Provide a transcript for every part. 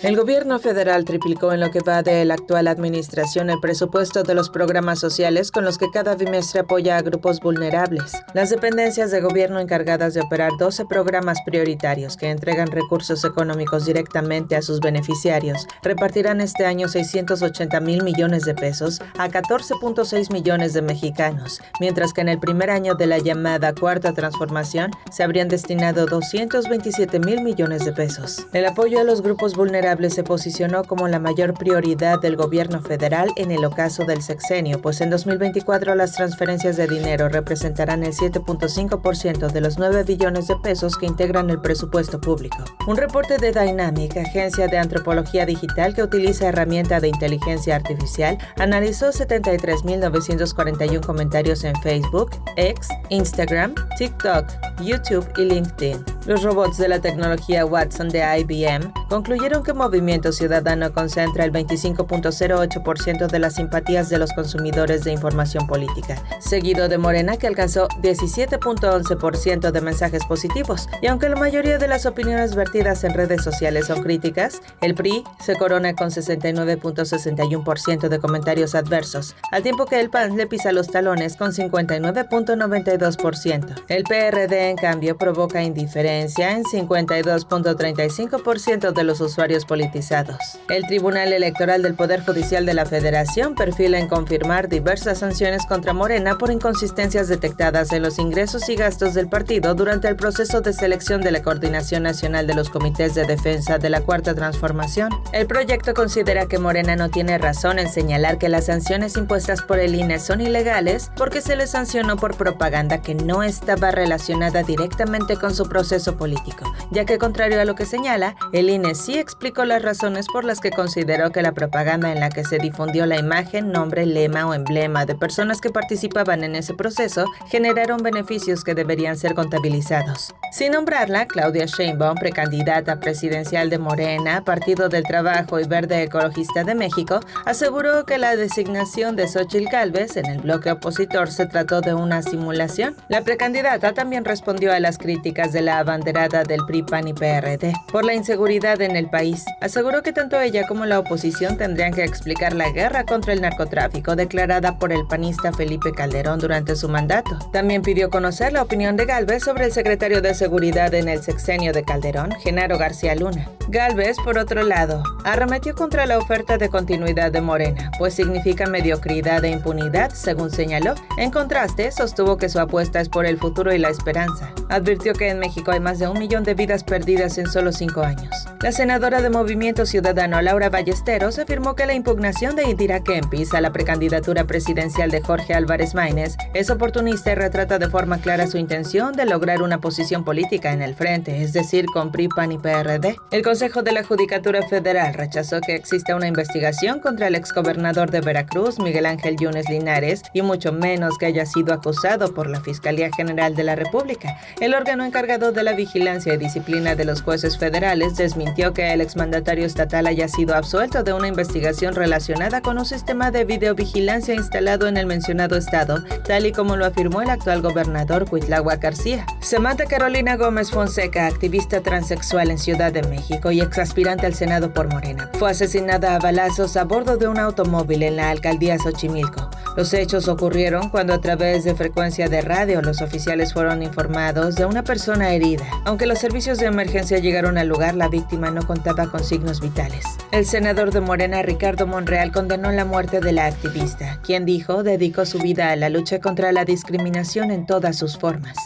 El gobierno federal triplicó en lo que va de la actual administración el presupuesto de los programas sociales con los que cada bimestre apoya a grupos vulnerables. Las dependencias de gobierno encargadas de operar 12 programas prioritarios que entregan recursos económicos directamente a sus beneficiarios repartirán este año 680 mil millones de pesos a 14.6 millones de mexicanos, mientras que en el primer año de la llamada cuarta transformación se habrían destinado 227 mil millones de pesos. El apoyo a los grupos vulnerables se posicionó como la mayor prioridad del gobierno federal en el ocaso del sexenio, pues en 2024 las transferencias de dinero representarán el 7.5% de los 9 billones de pesos que integran el presupuesto público. Un reporte de Dynamic, agencia de antropología digital que utiliza herramienta de inteligencia artificial, analizó 73.941 comentarios en Facebook, X, Instagram, TikTok, YouTube y LinkedIn. Los robots de la tecnología Watson de IBM concluyeron que Movimiento Ciudadano concentra el 25.08% de las simpatías de los consumidores de información política, seguido de Morena que alcanzó 17.11% de mensajes positivos. Y aunque la mayoría de las opiniones vertidas en redes sociales son críticas, el PRI se corona con 69.61% de comentarios adversos, al tiempo que el PAN le pisa los talones con 59.92%. El PRD, en cambio, provoca indiferencia en 52.35% de los usuarios politizados. El Tribunal Electoral del Poder Judicial de la Federación perfila en confirmar diversas sanciones contra Morena por inconsistencias detectadas en los ingresos y gastos del partido durante el proceso de selección de la Coordinación Nacional de los Comités de Defensa de la Cuarta Transformación. El proyecto considera que Morena no tiene razón en señalar que las sanciones impuestas por el INE son ilegales porque se le sancionó por propaganda que no estaba relacionada directamente con su proceso político, ya que contrario a lo que señala, el INE sí explicó las razones por las que consideró que la propaganda en la que se difundió la imagen, nombre, lema o emblema de personas que participaban en ese proceso generaron beneficios que deberían ser contabilizados. Sin nombrarla, Claudia Sheinbaum, precandidata presidencial de Morena, Partido del Trabajo y Verde Ecologista de México, aseguró que la designación de Xochitl Gálvez en el bloque opositor se trató de una simulación. La precandidata también respondió a las críticas de la abanderada del PRI, PAN y PRD por la inseguridad en el país aseguró que tanto ella como la oposición tendrían que explicar la guerra contra el narcotráfico declarada por el panista Felipe Calderón durante su mandato. También pidió conocer la opinión de Galvez sobre el secretario de Seguridad en el sexenio de Calderón, Genaro García Luna. Galvez, por otro lado, arremetió contra la oferta de continuidad de Morena, pues significa mediocridad e impunidad, según señaló. En contraste, sostuvo que su apuesta es por el futuro y la esperanza. Advirtió que en México hay más de un millón de vidas perdidas en solo cinco años. La senadora de Movimiento Ciudadano, Laura Ballesteros, afirmó que la impugnación de Indira Kempis a la precandidatura presidencial de Jorge Álvarez Maínez es oportunista y retrata de forma clara su intención de lograr una posición política en el frente, es decir, con PRI, y PRD. El Consejo de la Judicatura Federal rechazó que exista una investigación contra el exgobernador de Veracruz, Miguel Ángel Yunes Linares, y mucho menos que haya sido acusado por la Fiscalía General de la República. El órgano encargado de la vigilancia y disciplina de los jueces federales desmintió que el exmandatario estatal haya sido absuelto de una investigación relacionada con un sistema de videovigilancia instalado en el mencionado estado, tal y como lo afirmó el actual gobernador Cuitlagua García. Samantha Carolina Gómez Fonseca, activista transexual en Ciudad de México, y exaspirante al Senado por Morena. Fue asesinada a balazos a bordo de un automóvil en la alcaldía Xochimilco. Los hechos ocurrieron cuando a través de frecuencia de radio los oficiales fueron informados de una persona herida. Aunque los servicios de emergencia llegaron al lugar, la víctima no contaba con signos vitales. El senador de Morena, Ricardo Monreal, condenó la muerte de la activista, quien dijo dedicó su vida a la lucha contra la discriminación en todas sus formas.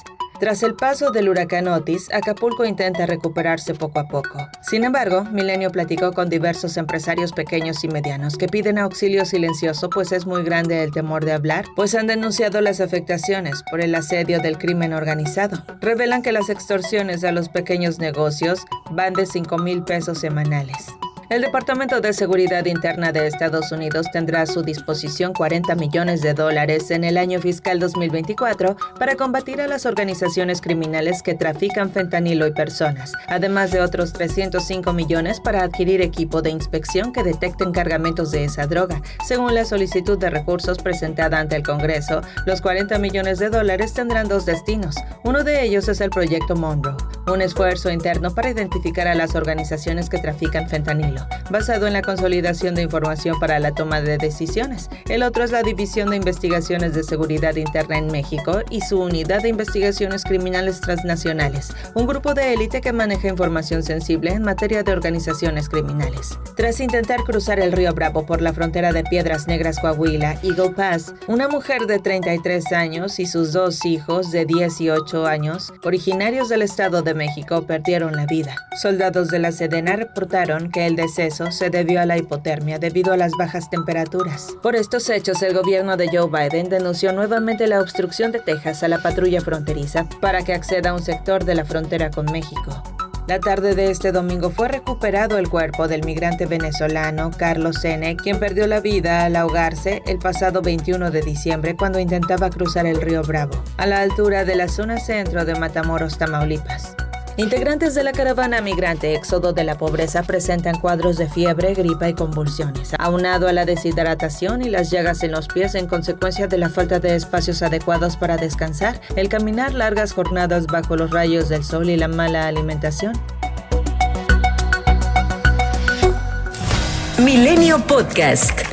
Tras el paso del huracán Otis, Acapulco intenta recuperarse poco a poco. Sin embargo, Milenio platicó con diversos empresarios pequeños y medianos que piden auxilio silencioso pues es muy grande el temor de hablar, pues han denunciado las afectaciones por el asedio del crimen organizado. Revelan que las extorsiones a los pequeños negocios van de 5 mil pesos semanales. El Departamento de Seguridad Interna de Estados Unidos tendrá a su disposición 40 millones de dólares en el año fiscal 2024 para combatir a las organizaciones criminales que trafican fentanilo y personas, además de otros 305 millones para adquirir equipo de inspección que detecten cargamentos de esa droga. Según la solicitud de recursos presentada ante el Congreso, los 40 millones de dólares tendrán dos destinos. Uno de ellos es el proyecto Monroe, un esfuerzo interno para identificar a las organizaciones que trafican fentanilo basado en la consolidación de información para la toma de decisiones. El otro es la División de Investigaciones de Seguridad Interna en México y su Unidad de Investigaciones Criminales Transnacionales, un grupo de élite que maneja información sensible en materia de organizaciones criminales. Tras intentar cruzar el río Bravo por la frontera de Piedras Negras, Coahuila, Eagle Pass, una mujer de 33 años y sus dos hijos de 18 años, originarios del Estado de México, perdieron la vida. Soldados de la Sedena reportaron que el deceso se debió a la hipotermia debido a las bajas temperaturas. Por estos hechos, el gobierno de Joe Biden denunció nuevamente la obstrucción de Texas a la patrulla fronteriza para que acceda a un sector de la frontera con México. La tarde de este domingo fue recuperado el cuerpo del migrante venezolano Carlos N., quien perdió la vida al ahogarse el pasado 21 de diciembre cuando intentaba cruzar el río Bravo, a la altura de la zona centro de Matamoros, Tamaulipas. Integrantes de la caravana migrante Éxodo de la Pobreza presentan cuadros de fiebre, gripa y convulsiones, aunado a la deshidratación y las llagas en los pies en consecuencia de la falta de espacios adecuados para descansar, el caminar largas jornadas bajo los rayos del sol y la mala alimentación. Milenio Podcast.